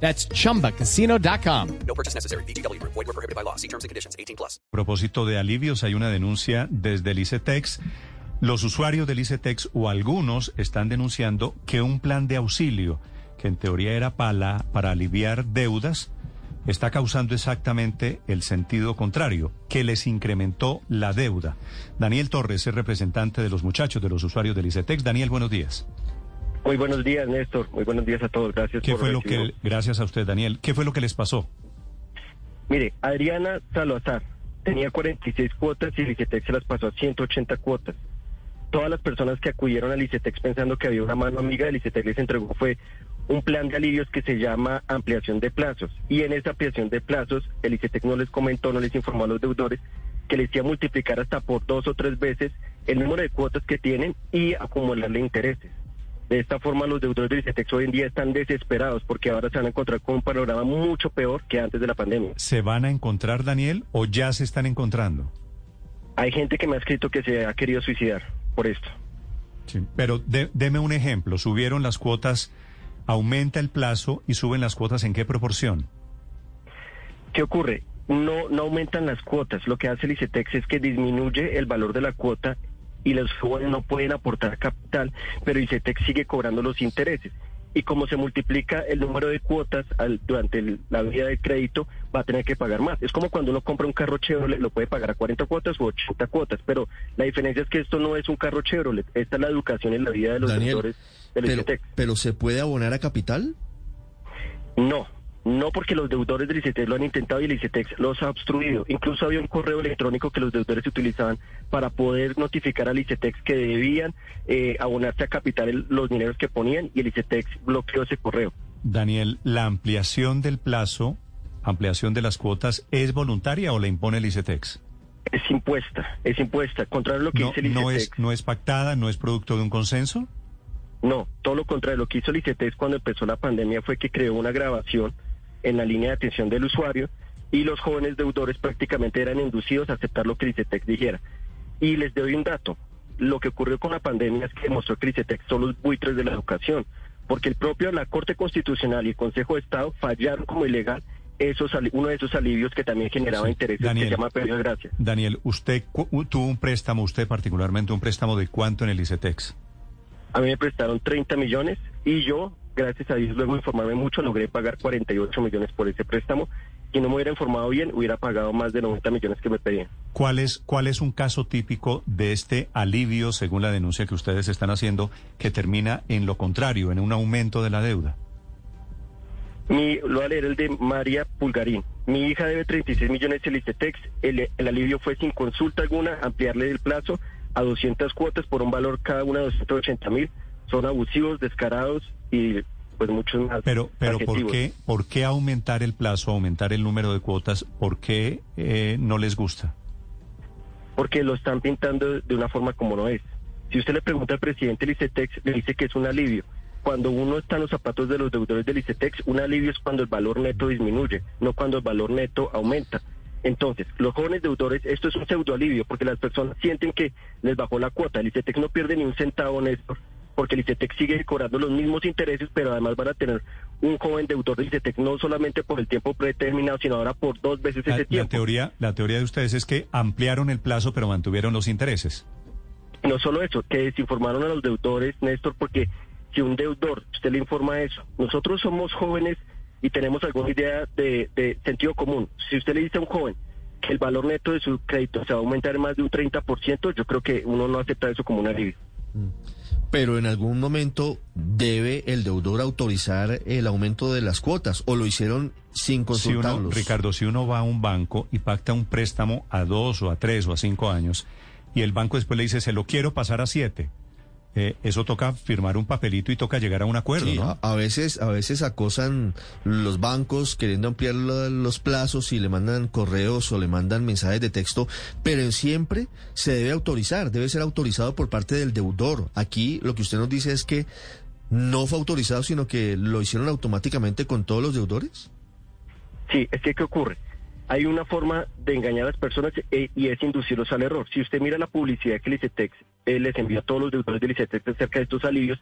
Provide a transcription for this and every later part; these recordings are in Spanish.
That's chumbacasino.com. No purchase necessary. BGW. Void were prohibited by law. See terms and conditions. 18 plus. A propósito de alivios, hay una denuncia desde el ICETEX. Los usuarios del ICETEX o algunos están denunciando que un plan de auxilio, que en teoría era para, para aliviar deudas, está causando exactamente el sentido contrario, que les incrementó la deuda. Daniel Torres es representante de los muchachos, de los usuarios del ICETEX. Daniel, buenos días. Muy buenos días, Néstor. Muy buenos días a todos. Gracias ¿Qué por fue lo que, gracias a usted, Daniel, qué fue lo que les pasó? Mire, Adriana Salazar tenía 46 cuotas y el ICETEX se las pasó a 180 cuotas. Todas las personas que acudieron al ICETEX pensando que había una mano amiga del ICETEX les entregó fue un plan de alivios que se llama ampliación de plazos. Y en esa ampliación de plazos, el ICETEX no les comentó, no les informó a los deudores que les iba a multiplicar hasta por dos o tres veces el número de cuotas que tienen y acumularle intereses. De esta forma, los deudores del ICETEX hoy en día están desesperados porque ahora se van a encontrar con un panorama mucho peor que antes de la pandemia. ¿Se van a encontrar, Daniel, o ya se están encontrando? Hay gente que me ha escrito que se ha querido suicidar por esto. Sí. Pero de- deme un ejemplo. Subieron las cuotas, aumenta el plazo y suben las cuotas en qué proporción? ¿Qué ocurre? No, no aumentan las cuotas. Lo que hace el ICETEX es que disminuye el valor de la cuota y los jóvenes no pueden aportar capital, pero ICETEX sigue cobrando los intereses. Y como se multiplica el número de cuotas al- durante el- la vida del crédito, va a tener que pagar más. Es como cuando uno compra un carro Chevrolet, lo puede pagar a 40 cuotas o 80 cuotas, pero la diferencia es que esto no es un carro Chevrolet, esta es la educación en la vida de los Daniel, del pero, ICETEX. pero ¿se puede abonar a capital? No, no porque los deudores del ICETEX lo han intentado y el ICETEX los ha obstruido. Incluso había un correo electrónico que los deudores utilizaban para poder notificar al ICETEX que debían eh, abonarse a capital el- los dineros que ponían y el ICETEX bloqueó ese correo. Daniel, ¿la ampliación del plazo, ampliación de las cuotas, es voluntaria o la impone el ICETEX? Es impuesta, es impuesta. Contrario a lo que No, dice el no, ICETEX. es, ¿No es pactada, no es producto de un consenso? No, todo lo contrario. Lo que hizo el ICETEX cuando empezó la pandemia fue que creó una grabación en la línea de atención del usuario y los jóvenes deudores prácticamente eran inducidos a aceptar lo que el ICETEX dijera. Y les doy un dato. Lo que ocurrió con la pandemia es que demostró ICETEX son los buitres de la educación, porque el propio la Corte Constitucional y el Consejo de Estado fallaron como ilegal esos uno de esos alivios que también generaba Sí. intereses Daniel. que se llama periodo de gracia. Daniel, usted tuvo un préstamo, usted particularmente un préstamo de cuánto en el ICETEX? A mí me prestaron 30 millones y yo, gracias a Dios, luego de informarme mucho, logré pagar 48 millones por ese préstamo. Si no me hubiera informado bien, hubiera pagado más de 90 millones que me pedían. ¿Cuál es, ¿Cuál es un caso típico de este alivio, según la denuncia que ustedes están haciendo, que termina en lo contrario, en un aumento de la deuda? Mi, lo voy a leer el de María Pulgarín. Mi hija debe 36 millones el ICETEX. El, el alivio fue sin consulta alguna, ampliarle el plazo a 200 cuotas por un valor cada una de 280 mil. Son abusivos, descarados y pues muchos más. Pero, pero ¿por qué, ¿por qué aumentar el plazo, aumentar el número de cuotas? ¿Por qué eh, no les gusta? porque lo están pintando de una forma como no es. Si usted le pregunta al presidente del ICETEX, le dice que es un alivio. Cuando uno está en los zapatos de los deudores del ICETEX, un alivio es cuando el valor neto disminuye, no cuando el valor neto aumenta. Entonces, los jóvenes deudores, esto es un pseudo alivio, porque las personas sienten que les bajó la cuota. El ICETEX no pierde ni un centavo, Néstor, porque el ICETEX sigue cobrando los mismos intereses, pero además van a tener un joven deudor del ICETEX no solamente por el tiempo predeterminado, sino ahora por dos veces La, ese la tiempo. teoría, la teoría de ustedes es que ampliaron el plazo, pero mantuvieron los intereses. No solo eso, que desinformaron a los deudores, Néstor, porque si un deudor, usted le informa eso, nosotros somos jóvenes y tenemos alguna idea de, de sentido común. Si usted le dice a un joven que el valor neto de su crédito se va a aumentar más de un 30%, yo creo que uno no acepta eso como un alivio. Pero en algún momento debe el deudor autorizar el aumento de las cuotas o lo hicieron sin Si uno, consultarlos. Ricardo, si uno va a un banco y pacta un préstamo a dos o a tres o a cinco años y el banco después le dice, se lo quiero pasar a siete, eh, eso toca firmar un papelito y toca llegar a un acuerdo, Sí, ¿no? a, a veces, a veces acosan los bancos queriendo ampliar lo- los plazos y le mandan correos o le mandan mensajes de texto, pero siempre se debe autorizar, debe ser autorizado por parte del deudor. Aquí lo que usted nos dice es que no fue autorizado, sino que lo hicieron automáticamente con todos los deudores. Sí, es que ¿qué ocurre? Hay una forma de engañar a las personas eh, y es inducirlos al error. Si usted mira la publicidad que el ICETEX eh, les envía a todos los deudores del ICETEX acerca de estos alivios,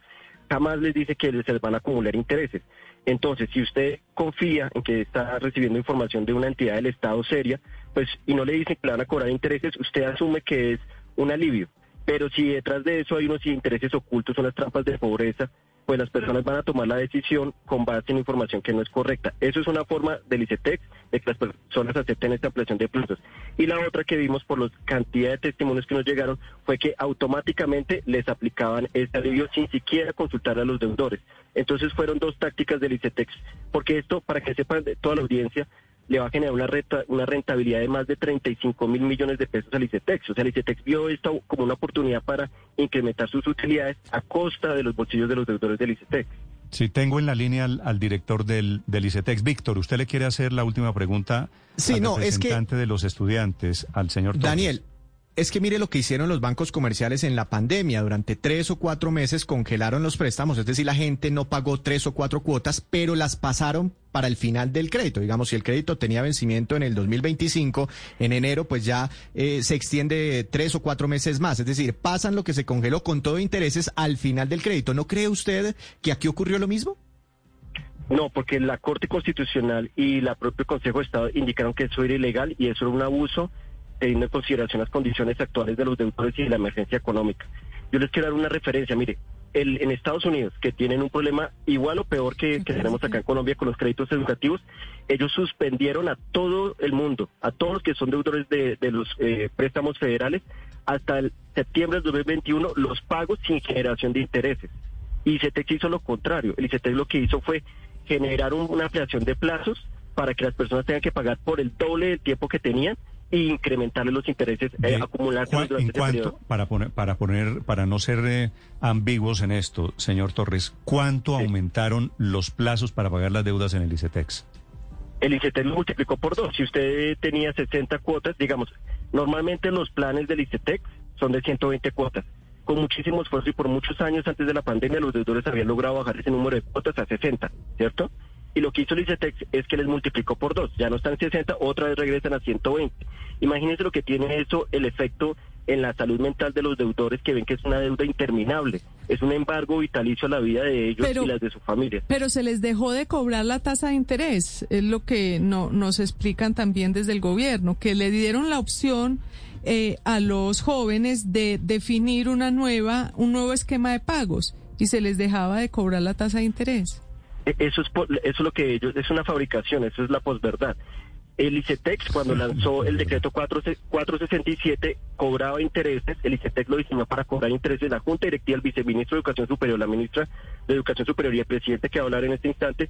jamás les dice que se les van a acumular intereses. Entonces, si usted confía en que está recibiendo información de una entidad del Estado seria, pues y no le dicen que le van a cobrar intereses, usted asume que es un alivio. Pero si detrás de eso hay unos intereses ocultos, unas trampas de pobreza, pues las personas van a tomar la decisión con base en información que no es correcta. Eso es una forma del ICETEX de que las personas acepten esta ampliación de plazos. Y la otra que vimos por la cantidad de testimonios que nos llegaron fue que automáticamente les aplicaban este alivio sin siquiera consultar a los deudores. Entonces fueron dos tácticas del ICETEX, porque esto, para que sepan toda la audiencia, le va a generar una, renta- una rentabilidad de más de 35 mil millones de pesos al ICETEX. O sea, el ICETEX vio esto como una oportunidad para incrementar sus utilidades a costa de los bolsillos de los deudores del ICETEX. Sí, tengo en la línea al, al director del, del ICETEX. Víctor, ¿usted le quiere hacer la última pregunta Sí, al no, es que- representante de los estudiantes, al señor Torres? Daniel, es que mire lo que hicieron los bancos comerciales en la pandemia. Durante tres o cuatro meses congelaron los préstamos, es decir, la gente no pagó tres o cuatro cuotas, pero las pasaron para el final del crédito. Digamos, si el crédito tenía vencimiento en el 2025, en enero, pues ya eh, se extiende tres o cuatro meses más. Es decir, pasan lo que se congeló con todo intereses al final del crédito. ¿No cree usted que aquí ocurrió lo mismo? No, porque la Corte Constitucional y la propio Consejo de Estado indicaron que eso era ilegal y eso era un abuso teniendo en consideración las condiciones actuales de los deudores y de la emergencia económica. Yo les quiero dar una referencia. Mire, el, en Estados Unidos, que tienen un problema igual o peor que, que tenemos acá en Colombia con los créditos educativos, ellos suspendieron a todo el mundo, a todos los que son deudores de, de los eh, préstamos federales, hasta el septiembre del 2021, los pagos sin generación de intereses. Y ICETEX hizo lo contrario. El ICETEX lo que hizo fue generar un- una ampliación de plazos para que las personas tengan que pagar por el doble del tiempo que tenían e incrementarle los intereses, eh, ¿cuán- durante ¿En ese cuánto, periodo. para poner, para poner, para no ser eh, ambiguos en esto, señor Torres, cuánto Sí. aumentaron los plazos para pagar las deudas en el ICETEX? El ICETEX lo multiplicó por dos. Si usted tenía 60 cuotas, digamos, normalmente los planes del ICETEX son de 120 cuotas. Con muchísimo esfuerzo y por muchos años antes de la pandemia, los deudores habían logrado bajar ese número de cuotas a 60, ¿cierto? Y lo que hizo el ICETEX es que les multiplicó por dos. Ya no están en 60, otra vez regresan a 120. Imagínense lo que tiene eso, el efecto en la salud mental de los deudores que ven que es una deuda interminable. Es un embargo vitalicio a la vida de ellos Pero- y las de su familia. Pero se les dejó de cobrar la tasa de interés, es lo que no, nos explican también desde el gobierno, que le dieron la opción eh, a los jóvenes de definir una nueva, un nuevo esquema de pagos y se les dejaba de cobrar la tasa de interés. E- Eso es, eso es lo que ellos, es una fabricación, eso es la posverdad. El ICETEX, cuando lanzó el decreto 4, 467, cobraba intereses. El ICETEX lo diseñó para cobrar intereses. La Junta Directiva, el viceministro de Educación Superior, la ministra de Educación Superior y el presidente que va a hablar en este instante,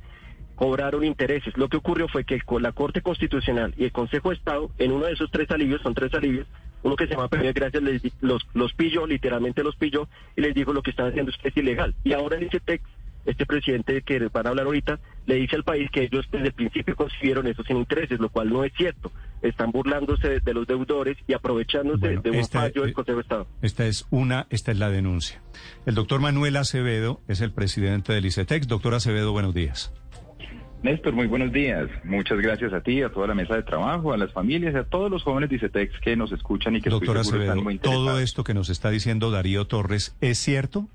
cobraron intereses. Lo que ocurrió fue que la Corte Constitucional y el Consejo de Estado, en uno de esos tres alivios, son tres alivios, uno que se llama Premio de Gracias, les los, los pilló, literalmente los pilló, y les dijo lo que están haciendo ustedes es ilegal. Y ahora el ICETEX este presidente que van a hablar ahorita le dice al país que ellos desde el principio consiguieron eso sin intereses, lo cual no es cierto. Están burlándose de, los deudores y aprovechándose Bueno, de un esta- fallo del Consejo de Estado. Esta es una, esta es la denuncia. El doctor Manuel Acevedo es el presidente del ICETEX. Doctor Acevedo, buenos días. Néstor, muy buenos días. Muchas gracias a ti, a toda la mesa de trabajo, a las familias y a todos los jóvenes de ICETEX que nos escuchan y que Doctor estoy Acevedo, están muy todo interesados. esto que nos está diciendo Darío Torres, ¿es cierto?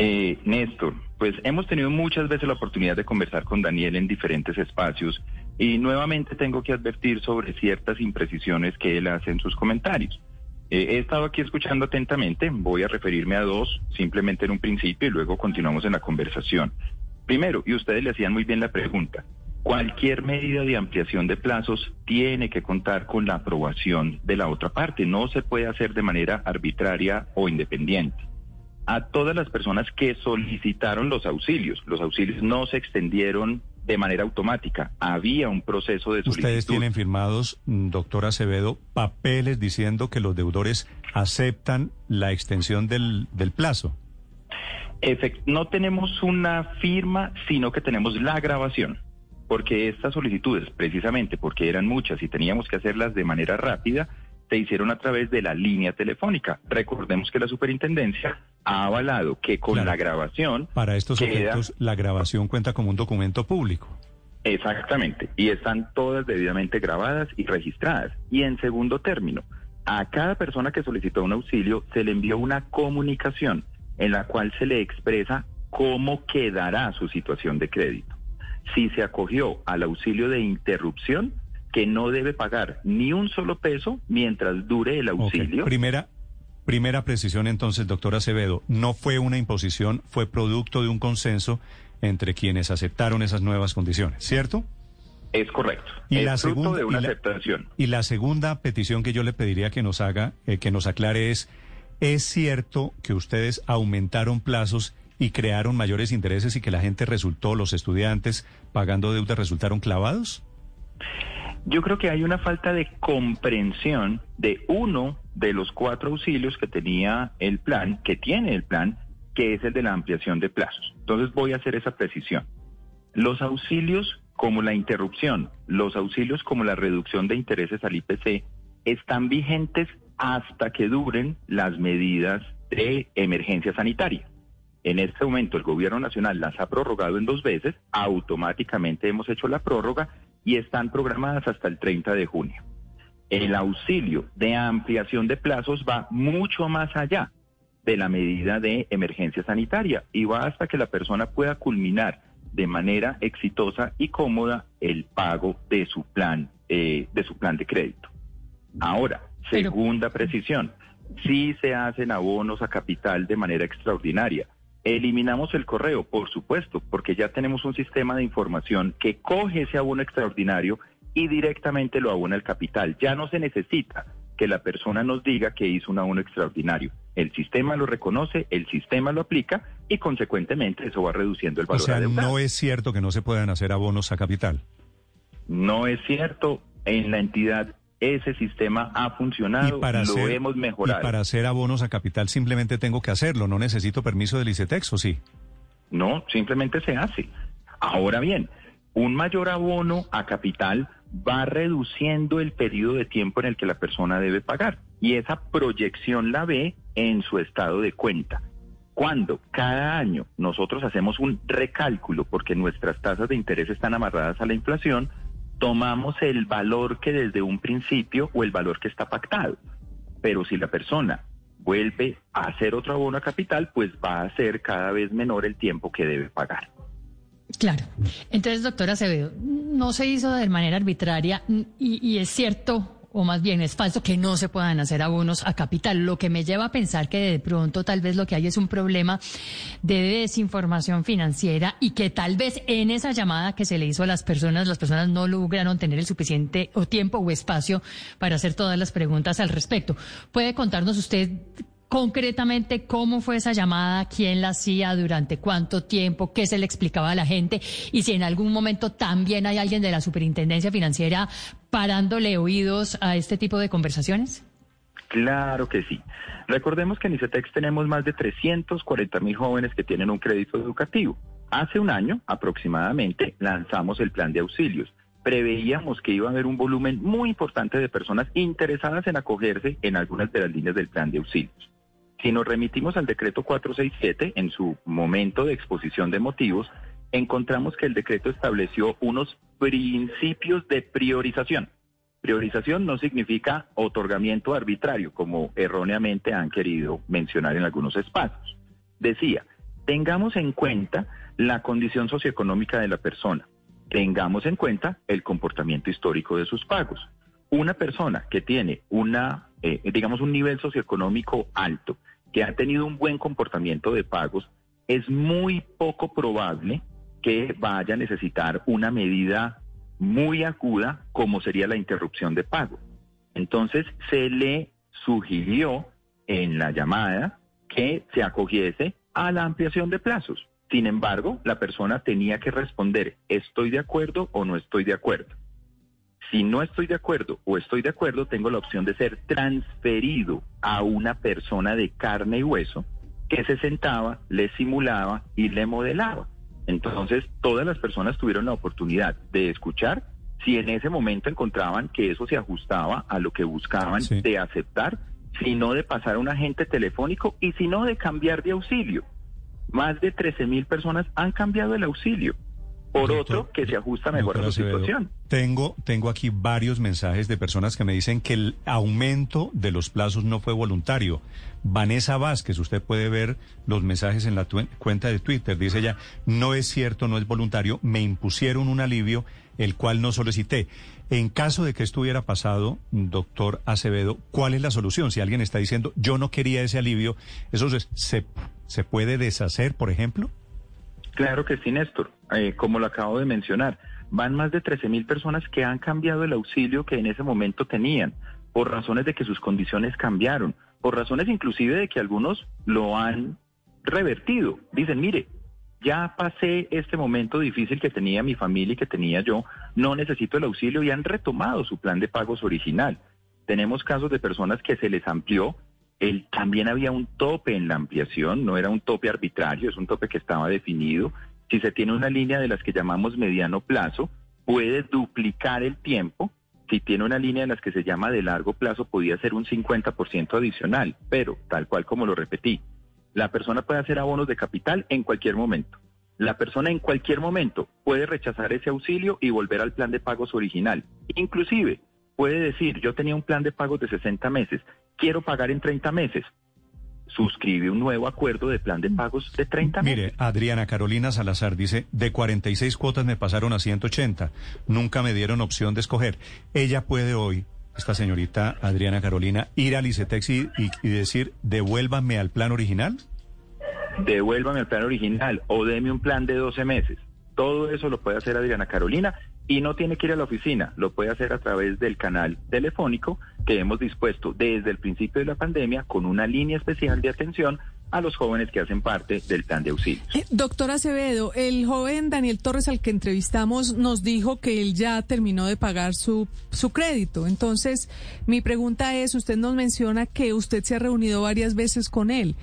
Eh, Néstor, pues hemos tenido muchas veces la oportunidad de conversar con Daniel en diferentes espacios y nuevamente tengo que advertir sobre ciertas imprecisiones que él hace en sus comentarios. Eh, he estado aquí escuchando atentamente, voy a referirme a dos simplemente en un principio y luego continuamos en la conversación. Primero, y ustedes le hacían muy bien la pregunta, cualquier medida de ampliación de plazos tiene que contar con la aprobación de la otra parte, no se puede hacer de manera arbitraria o independiente a todas las personas que solicitaron los auxilios. Los auxilios no se extendieron de manera automática. Había un proceso de solicitud. Ustedes tienen firmados, mm, doctor Acevedo, papeles diciendo que los deudores aceptan la extensión del, del plazo. Efect- no tenemos una firma, sino que tenemos la grabación. Porque estas solicitudes, precisamente porque eran muchas y teníamos que hacerlas de manera rápida, se hicieron a través de la línea telefónica. Recordemos que la superintendencia ha avalado que con Claro. la grabación Para estos efectos, la grabación cuenta como un documento público. Exactamente, y están todas debidamente grabadas y registradas. Y en segundo término, a cada persona que solicitó un auxilio se le envió una comunicación en la cual se le expresa cómo quedará su situación de crédito. Si se acogió al auxilio de interrupción, que no debe pagar ni un solo peso mientras dure el auxilio. Primera, primera precisión entonces, doctor Acevedo, no fue una imposición, fue producto de un consenso entre quienes aceptaron esas nuevas condiciones, ¿cierto? Es correcto. Y es la fruto segunda- de una y la- aceptación. Y la segunda petición que yo le pediría que nos haga, eh, que nos aclare es, ¿es cierto que ustedes aumentaron plazos y crearon mayores intereses y que la gente resultó, los estudiantes pagando deuda resultaron clavados? Yo creo que hay una falta de comprensión de uno de los cuatro auxilios que tenía el plan, que tiene el plan, que es el de la ampliación de plazos. Entonces voy a hacer esa precisión. Los auxilios como la interrupción, los auxilios como la reducción de intereses al IPC, están vigentes hasta que duren las medidas de emergencia sanitaria. En este momento el gobierno nacional las ha prorrogado en dos veces, automáticamente hemos hecho la prórroga y están programadas hasta el 30 de junio. El auxilio de ampliación de plazos va mucho más allá de la medida de emergencia sanitaria y va hasta que la persona pueda culminar de manera exitosa y cómoda el pago de su plan eh, de su plan de crédito. Ahora, segunda precisión, si se hacen abonos a capital de manera extraordinaria. Eliminamos el correo, por supuesto, porque ya tenemos un sistema de información que coge ese abono extraordinario y directamente lo abona al capital. Ya no se necesita que la persona nos diga que hizo un abono extraordinario. El sistema lo reconoce, el sistema lo aplica y consecuentemente eso va reduciendo el O valor sea, adeudado. no es cierto que no se puedan hacer abonos a capital. No es cierto. En la entidad ese sistema ha funcionado, Y para, lo hacer, hemos y mejorado. para hacer abonos a capital simplemente tengo que hacerlo, no necesito permiso del ICETEX, ¿o sí? No, simplemente se hace. Ahora bien, un mayor abono a capital va reduciendo el periodo de tiempo en el que la persona debe pagar y esa proyección la ve en su estado de cuenta. Cuando cada año nosotros hacemos un recálculo porque nuestras tasas de interés están amarradas a la inflación, tomamos el valor que desde un principio o el valor que está pactado. Pero si la persona vuelve a hacer otro abono a capital, pues va a ser cada vez menor el tiempo que debe pagar. Claro. Entonces, doctora Acevedo, no se hizo de manera arbitraria y, y es cierto, o más bien es falso, que no se puedan hacer abonos a capital. Lo que me lleva a pensar que de pronto tal vez lo que hay es un problema de desinformación financiera y que tal vez en esa llamada que se le hizo a las personas, las personas no lograron tener el suficiente o tiempo o espacio para hacer todas las preguntas al respecto. ¿Puede contarnos usted concretamente cómo fue esa llamada, quién la hacía, durante cuánto tiempo, qué se le explicaba a la gente y si en algún momento también hay alguien de la Superintendencia Financiera parándole oídos a este tipo de conversaciones? Claro que sí. Recordemos que en ICETEX tenemos más de 340 mil jóvenes que tienen un crédito educativo. Hace un año aproximadamente lanzamos el plan de auxilios. Preveíamos que iba a haber un volumen muy importante de personas interesadas en acogerse en algunas de las líneas del plan de auxilios. Si nos remitimos al decreto 467 en su momento de exposición de motivos, encontramos que el decreto estableció unos principios de priorización. Priorización no significa otorgamiento arbitrario, como erróneamente han querido mencionar en algunos espacios. Decía, tengamos en cuenta la condición socioeconómica de la persona, tengamos en cuenta el comportamiento histórico de sus pagos. Una persona que tiene una, eh, digamos, un nivel socioeconómico alto, que ha tenido un buen comportamiento de pagos, es muy poco probable que vaya a necesitar una medida muy aguda como sería la interrupción de pago. Entonces se le sugirió en la llamada que se acogiese a la ampliación de plazos. Sin embargo, la persona tenía que responder, ¿estoy de acuerdo o no estoy de acuerdo? Si no estoy de acuerdo o estoy de acuerdo, tengo la opción de ser transferido a una persona de carne y hueso que se sentaba, le simulaba y le modelaba. Entonces, todas las personas tuvieron la oportunidad de escuchar si en ese momento encontraban que eso se ajustaba a lo que buscaban Sí. de aceptar, si no de pasar a un agente telefónico y si no de cambiar de auxilio. Más de 13 mil personas han cambiado el auxilio por Doctor- otro que se ajusta mejor a Acevedo, situación. Tengo, tengo aquí varios mensajes de personas que me dicen que el aumento de los plazos no fue voluntario. Vanessa Vázquez, usted puede ver los mensajes en la cuenta de Twitter, dice ella, no es cierto, no es voluntario, me impusieron un alivio, el cual no solicité. En caso de que esto hubiera pasado, doctor Acevedo, ¿cuál es la solución? Si alguien está diciendo, yo no quería ese alivio, ¿eso se, se puede deshacer, por ejemplo? Claro que sí, Néstor. Eh, como lo acabo de mencionar, van más de 13 mil personas que han cambiado el auxilio que en ese momento tenían, por razones de que sus condiciones cambiaron, por razones inclusive de que algunos lo han revertido. Dicen, mire, ya pasé este momento difícil que tenía mi familia y que tenía yo, no necesito el auxilio y han retomado su plan de pagos original. Tenemos casos de personas que se les amplió el, también había un tope en la ampliación, no era un tope arbitrario, es un tope que estaba definido. Si se tiene una línea de las que llamamos mediano plazo, puede duplicar el tiempo. Si tiene una línea de las que se llama de largo plazo, podía ser un 50% adicional, pero tal cual como lo repetí, la persona puede hacer abonos de capital en cualquier momento. La persona en cualquier momento puede rechazar ese auxilio y volver al plan de pagos original. Inclusive puede decir, yo tenía un plan de pagos de 60 meses, quiero pagar en 30 meses. Suscribe un nuevo acuerdo de plan de pagos de 30 meses. Mire, Adriana Carolina Salazar dice, de 46 cuotas me pasaron a 180, nunca me dieron opción de escoger. Ella puede hoy, esta señorita Adriana Carolina, ir al ICETEX y, y- y decir, devuélvame al plan original. devuélvame el plan original o deme un plan de 12 meses. Todo eso lo puede hacer Adriana Carolina y no tiene que ir a la oficina, lo puede hacer a través del canal telefónico que hemos dispuesto desde el principio de la pandemia con una línea especial de atención a los jóvenes que hacen parte del plan de auxilio. Eh, Doctor Acevedo, el joven Daniel Torres al que entrevistamos nos dijo que él ya terminó de pagar su, su crédito. Entonces, mi pregunta es, usted nos menciona que usted se ha reunido varias veces con él.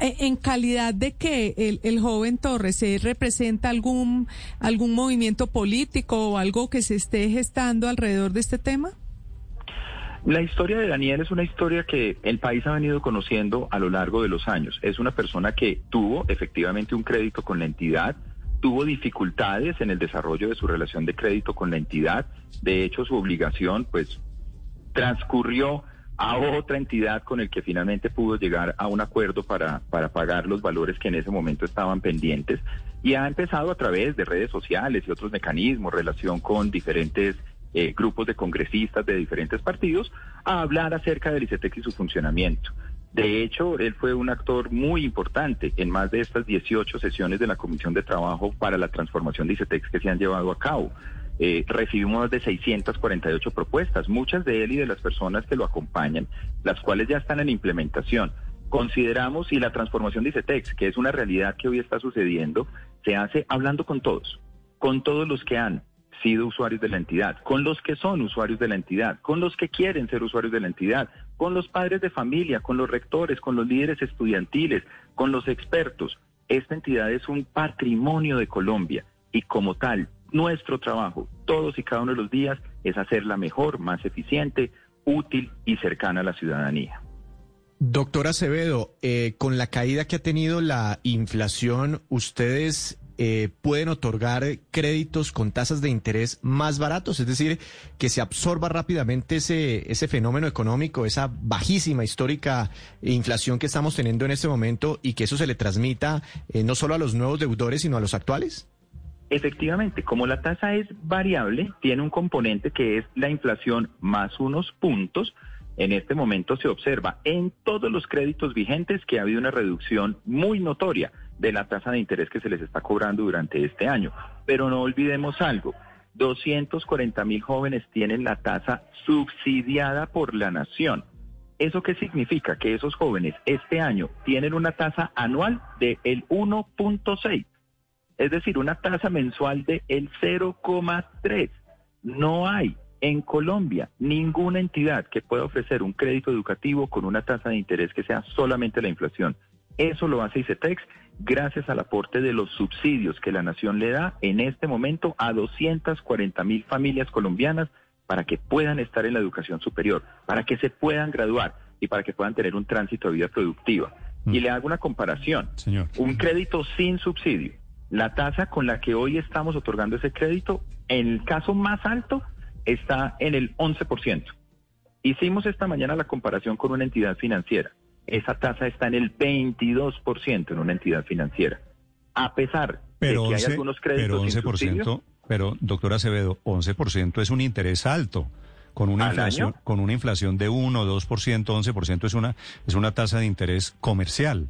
Eh, ¿En calidad de que el, el joven Torres se representa algún, algún movimiento político o algo que se esté gestando alrededor de este tema? La historia de Daniel es una historia que el país ha venido conociendo a lo largo de los años. Es una persona que tuvo efectivamente un crédito con la entidad, tuvo dificultades en el desarrollo de su relación de crédito con la entidad. De hecho, su obligación, pues, transcurrió a otra entidad con el que finalmente pudo llegar a un acuerdo para, para pagar los valores que en ese momento estaban pendientes y ha empezado a través de redes sociales y otros mecanismos, relación con diferentes eh, grupos de congresistas de diferentes partidos, a hablar acerca del ICETEX y su funcionamiento. De hecho, él fue un actor muy importante en más de estas 18 sesiones de la Comisión de Trabajo para la transformación de ICETEX que se han llevado a cabo. Eh, recibimos más de 648 propuestas, muchas de él y de las personas que lo acompañan, las cuales ya están en implementación. Consideramos y la transformación de ICETEX, que es una realidad que hoy está sucediendo, se hace hablando con todos, con todos los que han sido usuarios de la entidad, con los que son usuarios de la entidad, con los que quieren ser usuarios de la entidad, con los padres de familia, con los rectores, con los líderes estudiantiles, con los expertos. Esta entidad es un patrimonio de Colombia y como tal, nuestro trabajo, todos y cada uno de los días, es hacerla mejor, más eficiente, útil y cercana a la ciudadanía. Doctor Acevedo, eh, con la caída que ha tenido la inflación, ¿ustedes eh, pueden otorgar créditos con tasas de interés más baratos? Es decir, que se absorba rápidamente ese, ese fenómeno económico, esa bajísima histórica inflación que estamos teniendo en este momento y que eso se le transmita eh, no solo a los nuevos deudores, sino a los actuales? Efectivamente, como la tasa es variable, tiene un componente que es la inflación más unos puntos. En este momento se observa en todos los créditos vigentes que ha habido una reducción muy notoria de la tasa de interés que se les está cobrando durante este año. Pero no olvidemos algo, 240 mil jóvenes tienen la tasa subsidiada por la nación. ¿Eso qué significa? Que esos jóvenes este año tienen una tasa anual del 1.6 es decir, una tasa mensual de el 0,3. No hay en Colombia ninguna entidad que pueda ofrecer un crédito educativo con una tasa de interés que sea solamente la inflación. Eso lo hace ICETEX gracias al aporte de los subsidios que la nación le da en este momento a 240 mil familias colombianas para que puedan estar en la educación superior, para que se puedan graduar y para que puedan tener un tránsito de vida productiva. Y le hago una comparación. Señor. Un crédito sin subsidio. La tasa con la que hoy estamos otorgando ese crédito, en el caso más alto, está en el 11%. Hicimos esta mañana la comparación con una entidad financiera. Esa tasa está en el 22% en una entidad financiera. A pesar Pero de que 11, hay algunos créditos pero sin 11%, subsidio, pero doctora Acevedo, 11% es un interés alto. Con una ¿Al inflación, año? con una inflación de 1, 2%, 11% es una es una tasa de interés comercial.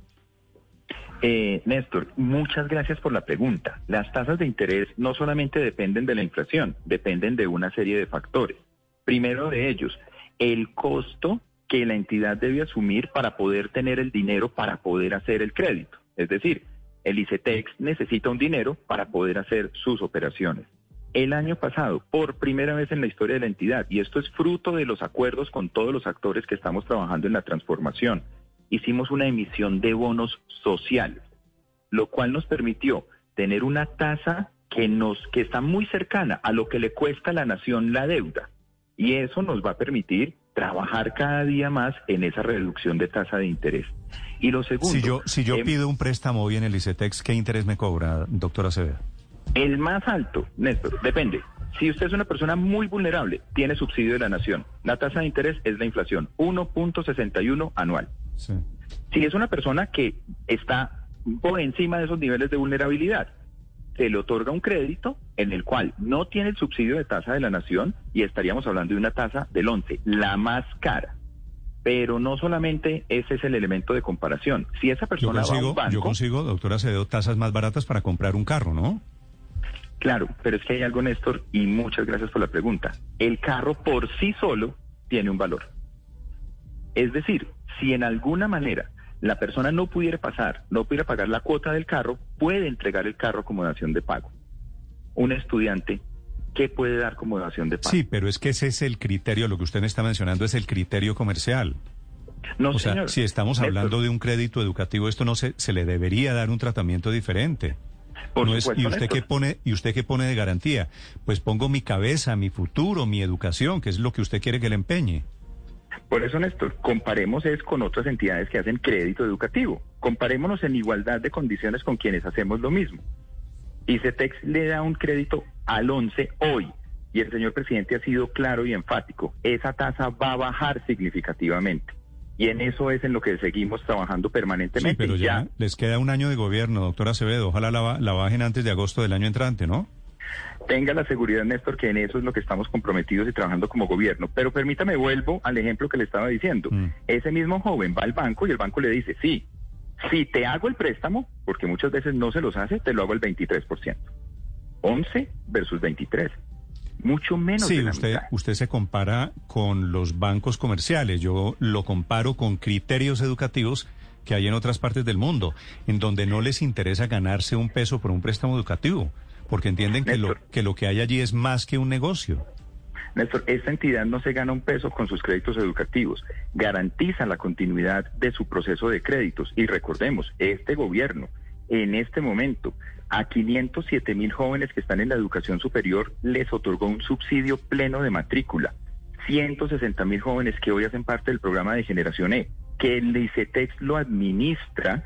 Eh, Néstor, muchas gracias por la pregunta. Las tasas de interés no solamente dependen de la inflación, dependen de una serie de factores. Primero de ellos, el costo que la entidad debe asumir para poder tener el dinero para poder hacer el crédito. Es decir, el ICETEX necesita un dinero para poder hacer sus operaciones. El año pasado, por primera vez en la historia de la entidad, y esto es fruto de los acuerdos con todos los actores que estamos trabajando en la transformación, hicimos una emisión de bonos sociales, lo cual nos permitió tener una tasa que nos que está muy cercana a lo que le cuesta a la nación la deuda. Y eso nos va a permitir trabajar cada día más en esa reducción de tasa de interés. Y lo segundo, Si yo si yo em, pido un préstamo hoy en el ICETEX, ¿qué interés me cobra, doctora Acevedo? El más alto, Néstor, depende. Si usted es una persona muy vulnerable, tiene subsidio de la nación. La tasa de interés es la inflación, 1.61 anual. Sí. Si es una persona que está por encima de esos niveles de vulnerabilidad, se le otorga un crédito en el cual no tiene el subsidio de tasa de la nación y estaríamos hablando de una tasa del 11, la más cara. Pero no solamente ese es el elemento de comparación. Si esa Yo persona va a consigo, un banco, yo consigo, doctora Acevedo, tasas más baratas para comprar un carro, ¿no? Claro, pero es que hay algo, Néstor, y muchas gracias por la pregunta. El carro por sí solo tiene un valor. Es decir, si en alguna manera la persona no pudiera pasar, no pudiera pagar la cuota del carro, puede entregar el carro como dación de pago. Un estudiante, ¿qué puede dar como dación de pago? Sí, pero es que ese es el criterio, lo que usted me está mencionando es el criterio comercial. no, o sea, si estamos hablando de un crédito educativo, esto no se, se le debería dar un tratamiento diferente. por No es- y usted qué pone y usted qué pone de garantía pues pongo mi cabeza mi futuro mi educación que es lo que usted quiere que le empeñe Por eso, Néstor, comparemos es con otras entidades que hacen crédito educativo. Comparémonos en igualdad de condiciones con quienes hacemos lo mismo. ICETEX le da un crédito al 11 hoy y el señor presidente ha sido claro y enfático. Esa tasa va a bajar significativamente. Y en eso es en lo que seguimos trabajando sí permanentemente. pero ya, les queda un año de gobierno doctora Acevedo ojalá la, la bajen antes de agosto del año entrante no Tenga la seguridad, Néstor, que en eso es lo que estamos comprometidos y trabajando como gobierno. Pero permítame, vuelvo al ejemplo que le estaba diciendo. Mm. Ese mismo joven va al banco y el banco le dice, sí, si te hago el préstamo, porque muchas veces no se los hace, te lo hago el 23%. 11 versus 23. Mucho menos sí de la usted mitad. usted se compara con los bancos comerciales yo lo comparo con criterios educativos que hay en otras partes del mundo en donde no les interesa ganarse un peso por un préstamo educativo porque entienden que lo Néstor. que lo que hay allí es más que un negocio Néstor, esta entidad no se gana un peso con sus créditos educativos, garantiza la continuidad de su proceso de créditos. Y recordemos, este gobierno, en este momento, a 507 mil jóvenes que están en la educación superior les otorgó un subsidio pleno de matrícula. 160 mil jóvenes que hoy hacen parte del programa de Generación E, que el ICETEX lo administra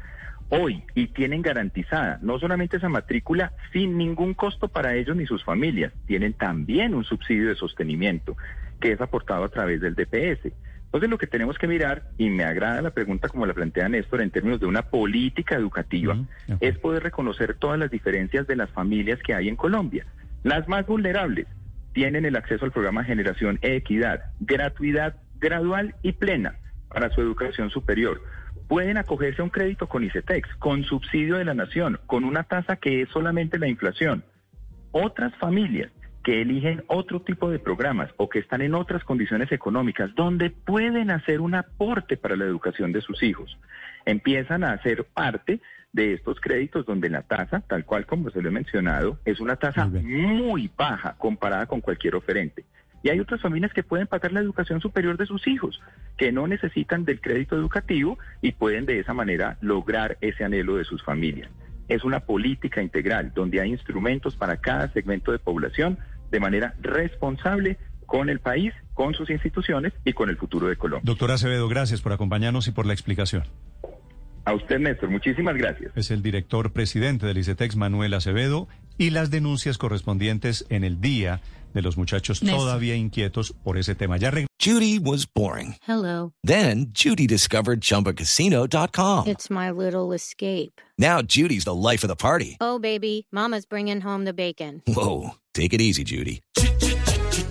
hoy y tienen garantizada no solamente esa matrícula sin ningún costo para ellos ni sus familias, tienen también un subsidio de sostenimiento que es aportado a través del DPS. Entonces lo que tenemos que mirar, y me agrada la pregunta como la plantea Néstor en términos de una política educativa, es poder reconocer todas las diferencias de las familias que hay en Colombia. Las más vulnerables tienen el acceso al programa Generación e Equidad, gratuidad gradual y plena para su educación superior. Pueden acogerse a un crédito con ICETEX, con subsidio de la nación, con una tasa que es solamente la inflación. Otras familias que eligen otro tipo de programas o que están en otras condiciones económicas donde pueden hacer un aporte para la educación de sus hijos, empiezan a hacer parte de estos créditos donde la tasa, tal cual como se lo he mencionado, es una tasa muy baja comparada con cualquier oferente. Y hay otras familias que pueden pagar la educación superior de sus hijos, que no necesitan del crédito educativo y pueden de esa manera lograr ese anhelo de sus familias. Es una política integral donde hay instrumentos para cada segmento de población de manera responsable con el país, con sus instituciones y con el futuro de Colombia. Doctor Acevedo, gracias por acompañarnos y por la explicación. A usted, Néstor, muchísimas gracias. Es el director presidente del ICETEX, Manuel Acevedo, y las denuncias correspondientes en el día de los muchachos todavía inquietos por ese tema. Ya Judy was boring. Hello. Then Judy discovered ChumbaCasino.com. It's my little escape. Now Judy's the life of the party. Oh, baby, Mama's bringing home the bacon. Whoa, take it easy, Judy.